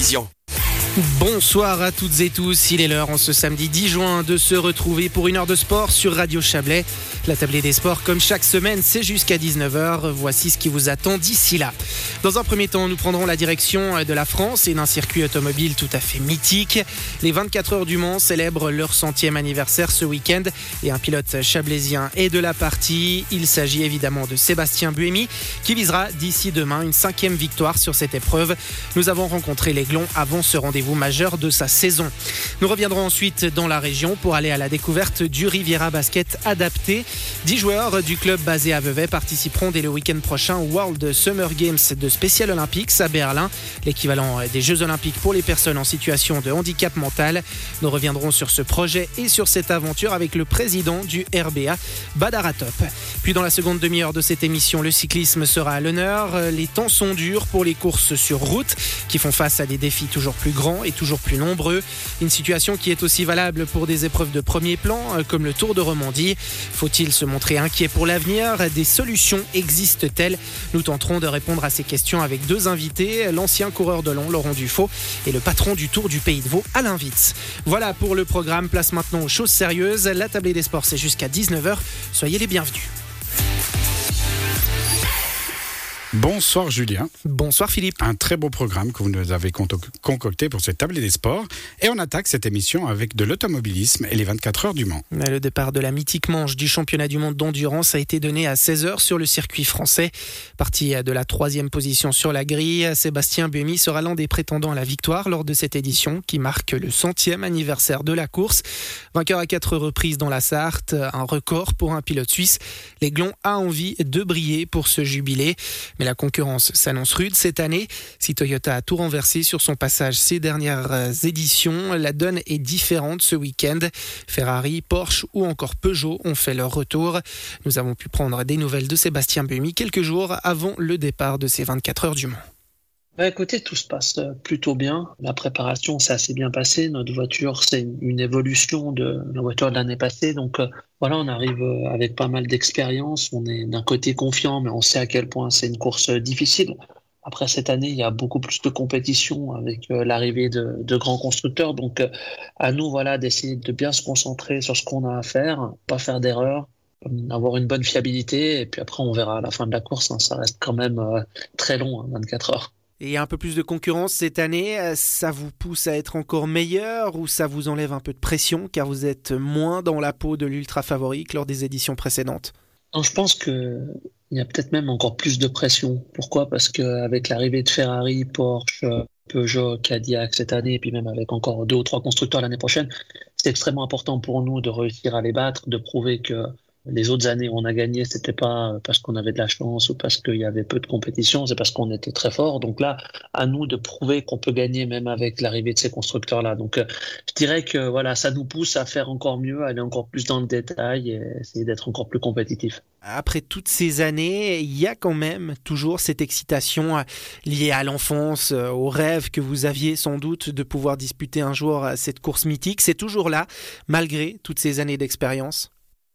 vision. Bonsoir à toutes et tous, il est l'heure en ce samedi 10 juin de se retrouver pour une heure de sport sur Radio Chablais. La tablée des sports, comme chaque semaine, c'est jusqu'à 19h. Voici ce qui vous attend d'ici là. Dans un premier temps, nous prendrons la direction de la France et d'un circuit automobile tout à fait mythique. Les 24 heures du Mans célèbrent leur centième anniversaire ce week-end et un pilote chablaisien est de la partie. Il s'agit évidemment de Sébastien Buemi qui visera d'ici demain une cinquième victoire sur cette épreuve. Nous avons rencontré l'Aiglon avant ce rendez-vous majeur de sa saison. Nous reviendrons ensuite dans la région pour aller à la découverte du Riviera Basket adapté. Dix joueurs du club basé à Vevey participeront dès le week-end prochain au World Summer Games de Special Olympics à Berlin, l'équivalent des Jeux Olympiques pour les personnes en situation de handicap mental. Nous reviendrons sur ce projet et sur cette aventure avec le président du RBA, Badaratop. Puis dans la seconde demi-heure de cette émission, le cyclisme sera à l'honneur. Les temps sont durs pour les courses sur route qui font face à des défis toujours plus grands et toujours plus nombreux. Une situation qui est aussi valable pour des épreuves de premier plan euh, comme le Tour de Romandie. Faut-il se montrer inquiet pour l'avenir? Des solutions existent-elles? Nous tenterons de répondre à ces questions avec deux invités, l'ancien coureur de long Laurent Dufaux et le patron du Tour du Pays de Vaud Alain Witz. Voilà pour le programme, place maintenant aux choses sérieuses. La tablée des sports c'est jusqu'à 19h. Soyez les bienvenus. Bonsoir Julien. Bonsoir Philippe. Un très beau programme que vous nous avez concocté pour cette table des sports. Et on attaque cette émission avec de l'automobilisme et les 24 heures du Mans. Le départ de la mythique manche du championnat du monde d'endurance a été donné à 16 heures sur le circuit français. Parti de la troisième position sur la grille, Sébastien Buemi sera l'un des prétendants à la victoire lors de cette édition qui marque le centième anniversaire de la course. Vainqueur à quatre reprises dans la Sarthe, un record pour un pilote suisse. L'Aiglon a envie de briller pour ce jubilé. Mais la concurrence s'annonce rude cette année. Si Toyota a tout renversé sur son passage ces dernières éditions, la donne est différente ce week-end. Ferrari, Porsche ou encore Peugeot ont fait leur retour. Nous avons pu prendre des nouvelles de Sébastien Buemi quelques jours avant le départ de ces 24 heures du Mans. Bah écoutez, tout se passe euh, plutôt bien. La préparation s'est assez bien passée. Notre voiture, c'est une évolution de la voiture de l'année passée. Donc euh, voilà, on arrive euh, avec pas mal d'expérience. On est d'un côté confiant, mais on sait à quel point c'est une course difficile. Après cette année, il y a beaucoup plus de compétition avec l'arrivée de, grands constructeurs. Donc à nous, voilà, d'essayer de bien se concentrer sur ce qu'on a à faire, pas faire d'erreurs, avoir une bonne fiabilité. Et puis après, on verra à la fin de la course. Hein. ça reste quand même très long, 24 hein, heures et un peu plus de concurrence cette année, euh, ça vous pousse à être encore meilleur ou ça vous enlève un peu de pression car vous êtes moins dans la peau de l'ultra favori que lors des éditions précédentes? Je pense qu'il y a peut-être même encore plus de pression. Pourquoi? Parce qu'avec l'arrivée de Ferrari, Porsche, Peugeot, Cadillac cette année, et puis même avec encore deux ou trois constructeurs l'année prochaine, c'est extrêmement important pour nous de réussir à les battre, de prouver que les autres années où on a gagné, c'était pas parce qu'on avait de la chance ou parce qu'il y avait peu de compétition, c'est parce qu'on était très fort. Donc là, à nous de prouver qu'on peut gagner même avec l'arrivée de ces constructeurs-là. Donc euh, je dirais que voilà, ça nous pousse à faire encore mieux, à aller encore plus dans le détail et essayer d'être encore plus compétitif. Après toutes ces années, il y a quand même toujours cette excitation euh, liée à l'enfance, euh, au rêve que vous aviez sans doute de pouvoir disputer un jour cette course mythique. C'est toujours là, malgré toutes ces années d'expérience.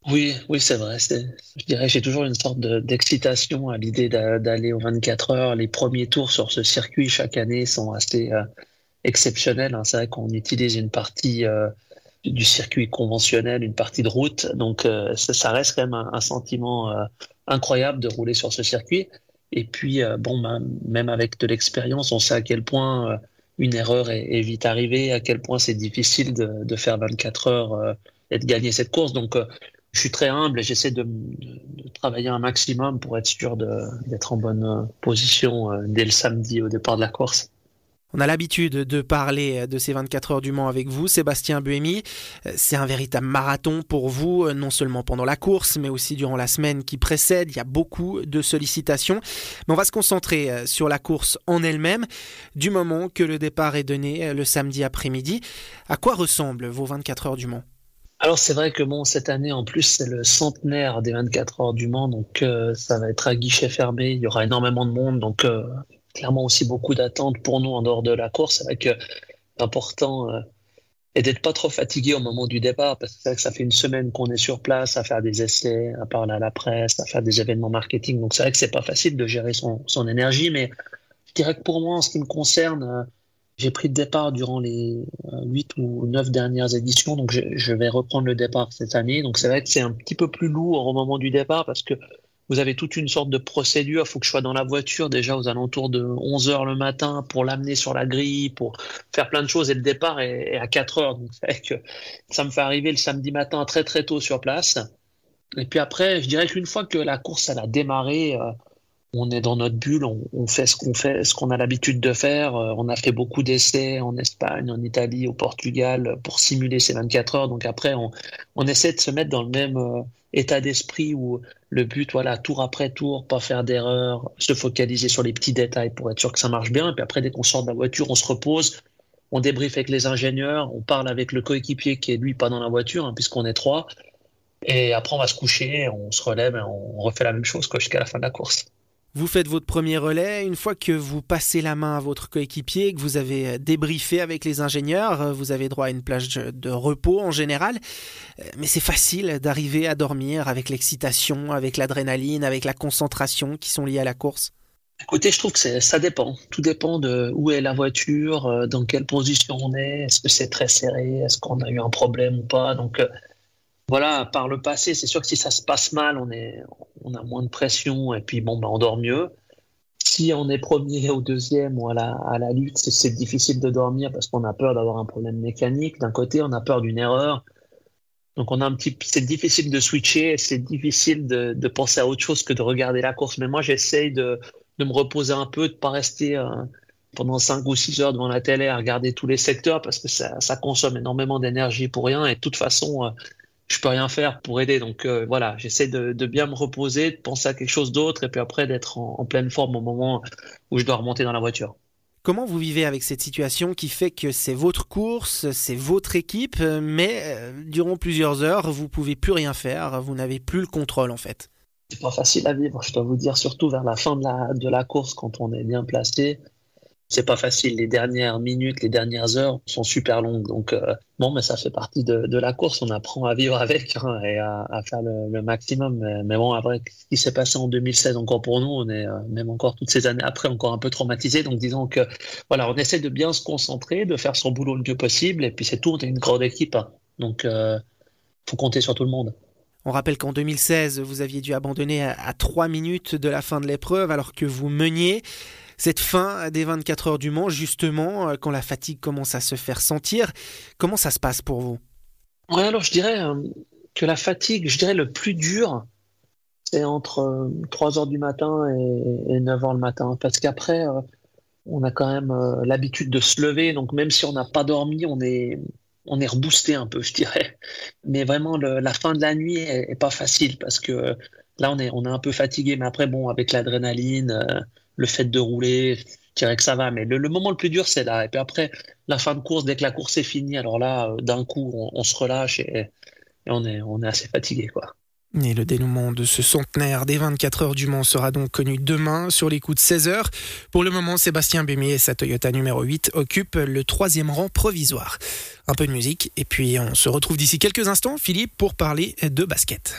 Oui, oui, c'est vrai. Je dirais, j'ai toujours une sorte d'excitation à l'idée d'aller aux 24 heures. Les premiers tours sur ce circuit chaque année sont assez euh, exceptionnels. Hein. C'est vrai qu'on utilise une partie euh, du circuit conventionnel, une partie de route. Donc, euh, ça, reste quand même un, sentiment incroyable de rouler sur ce circuit. Et puis, bon, ben, même avec de l'expérience, on sait à quel point une erreur est, vite arrivée, à quel point c'est difficile de, de, faire 24 heures et de gagner cette course. Donc, je suis très humble et j'essaie de, travailler un maximum pour être sûr d'être en bonne euh, position euh, dès le samedi au départ de la course. On a l'habitude de parler de ces 24 heures du Mans avec vous, Sébastien Buemi. Euh, c'est un véritable marathon pour vous, non seulement pendant la course, mais aussi durant la semaine qui précède. Il y a beaucoup de sollicitations. Mais on va se concentrer sur la course en elle-même, du moment que le départ est donné le samedi après-midi. À quoi ressemblent vos 24 heures du Mans? Alors c'est vrai que bon cette année en plus c'est le centenaire des 24 heures du Mans donc euh, ça va être à guichet fermé, il y aura énormément de monde donc euh, clairement aussi beaucoup d'attentes pour nous en dehors de la course. Avec euh, l'important est d'être pas trop fatigué au moment du départ parce que c'est vrai que ça fait une semaine qu'on est sur place à faire des essais, à parler à la presse, à faire des événements marketing. Donc c'est vrai que c'est pas facile de gérer son, son énergie mais je dirais que pour moi en ce qui me concerne J'ai pris le départ durant les 8 ou 9 dernières éditions, donc je, vais reprendre le départ cette année. Donc c'est vrai que c'est un petit peu plus lourd au moment du départ parce que vous avez toute une sorte de procédure. Il faut que je sois dans la voiture déjà aux alentours de 11 heures le matin pour l'amener sur la grille, pour faire plein de choses. Et le départ est, à 4 heures. Donc c'est vrai que ça me fait arriver le samedi matin très très tôt sur place. Et puis après, je dirais qu'une fois que la course elle a démarré, euh, on est dans notre bulle, on, fait ce qu'on fait, ce qu'on a l'habitude de faire. Euh, on a fait beaucoup d'essais en Espagne, en Italie, au Portugal pour simuler ces 24 heures. Donc après, on, essaie de se mettre dans le même euh, état d'esprit où le but, voilà, tour après tour, pas faire d'erreur, se focaliser sur les petits détails pour être sûr que ça marche bien. Et puis après, dès qu'on sort de la voiture, on se repose, on débriefe avec les ingénieurs, on parle avec le coéquipier qui est lui pas dans la voiture, hein, puisqu'on est trois. Et après, on va se coucher, on se relève et on refait la même chose jusqu'à la fin de la course. Vous faites votre premier relais. Une fois que vous passez la main à votre coéquipier, que vous avez euh, débriefé avec les ingénieurs, euh, vous avez droit à une plage de repos en général. Euh, mais c'est facile d'arriver à dormir avec l'excitation, avec l'adrénaline, avec la concentration qui sont liées à la course. Écoutez, je trouve que ça dépend. Tout dépend de où est la voiture, dans quelle position on est, est-ce que c'est très serré, est-ce qu'on a eu un problème ou pas? Donc, voilà, par le passé, c'est sûr que si ça se passe mal, on, est, on a moins de pression et puis bon, ben, on dort mieux. Si on est premier ou deuxième ou à la, à la lutte, c'est difficile de dormir parce qu'on a peur d'avoir un problème mécanique. D'un côté, on a peur d'une erreur. Donc on a un petit, c'est difficile de switcher, c'est difficile de, penser à autre chose que de regarder la course. Mais moi, j'essaye de, de me reposer un peu, de pas rester euh, pendant 5 ou 6 heures devant la télé à regarder tous les secteurs parce que ça, ça consomme énormément d'énergie pour rien. Et de toute façon, euh, je peux rien faire pour aider. Donc euh, voilà, j'essaie de, bien me reposer, de penser à quelque chose d'autre, et puis après d'être en, pleine forme au moment où je dois remonter dans la voiture. Comment vous vivez avec cette situation qui fait que c'est votre course, c'est votre équipe, mais euh, durant plusieurs heures, vous pouvez plus rien faire, vous n'avez plus le contrôle en fait? C'est pas facile à vivre, je dois vous dire, surtout vers la fin de la, de la course quand on est bien placé c'est pas facile. Les dernières minutes, les dernières heures sont super longues. Donc, euh, bon, mais ça fait partie de, la course. On apprend à vivre avec hein, et à, à, faire le, maximum. Mais, bon, après, ce qui s'est passé en 2016 encore pour nous, on est euh, même encore toutes ces années après encore un peu traumatisé. Donc, disons que voilà, on essaie de bien se concentrer, de faire son boulot le mieux possible. Et puis, c'est tout. On est une grande équipe. Hein. Donc, euh, faut compter sur tout le monde. On rappelle qu'en 2016, vous aviez dû abandonner à, trois minutes de la fin de l'épreuve alors que vous meniez cette fin des 24 heures du Mans, justement, euh, quand la fatigue commence à se faire sentir. Comment ça se passe pour vous? Alors je dirais euh, que la fatigue, je dirais le plus dur, c'est entre 3 euh, heures du matin et, 9 heures le matin. Parce qu'après, on a quand même l'habitude de se lever. Donc même si on n'a pas dormi, on est, on est reboosté un peu, je dirais. Mais vraiment, la fin de la nuit est, pas facile parce que là, on est, on est un peu fatigué. Mais après, bon, avec l'adrénaline le fait de rouler, je dirais que ça va. Mais le, moment le plus dur, c'est là. Et puis après, la fin de course, dès que la course est finie, alors là, euh, d'un coup, on, se relâche et, on, est, on est assez fatigué, quoi. Et le dénouement de ce centenaire des 24 heures du Mans sera donc connu demain sur les coups de 16 heures. Pour le moment, Sébastien Bémier et sa Toyota numéro 8 occupent le troisième rang provisoire. Un peu de musique et puis on se retrouve d'ici quelques instants, Philippe, pour parler de basket.